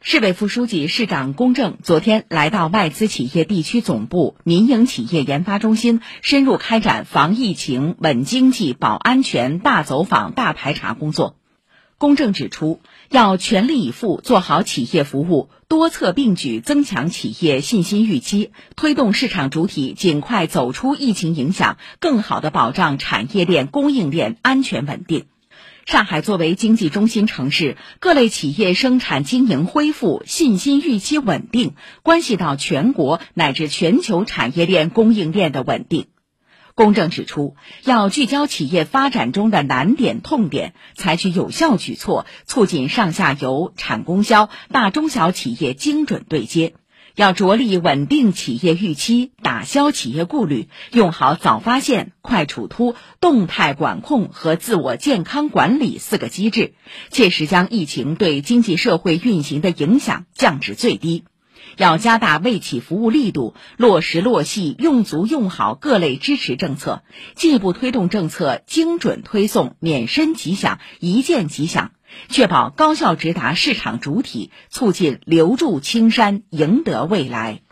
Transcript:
市委副书记、市长龚正昨天来到外资企业地区总部、民营企业研发中心，深入开展防疫情、稳经济、保安全大走访、大排查工作。龚正指出，要全力以赴做好企业服务，多策并举增强企业信心预期，推动市场主体尽快走出疫情影响，更好地保障产业链、供应链安全稳定。上海作为经济中心城市，各类企业生产经营恢复、信心预期稳定，关系到全国乃至全球产业链供应链的稳定。公正指出，要聚焦企业发展中的难点、痛点，采取有效举措，促进上下游、产供销、大中小企业精准对接。要着力稳定企业预期，打消企业顾虑，用好早发现、快处突、动态管控和自我健康管理四个机制，切实将疫情对经济社会运行的影响降至最低。要加大为企服务力度，落实落细、用足用好各类支持政策，进一步推动政策精准推送、免申即享、一键即享。确保高效直达市场主体，促进留住青山，赢得未来。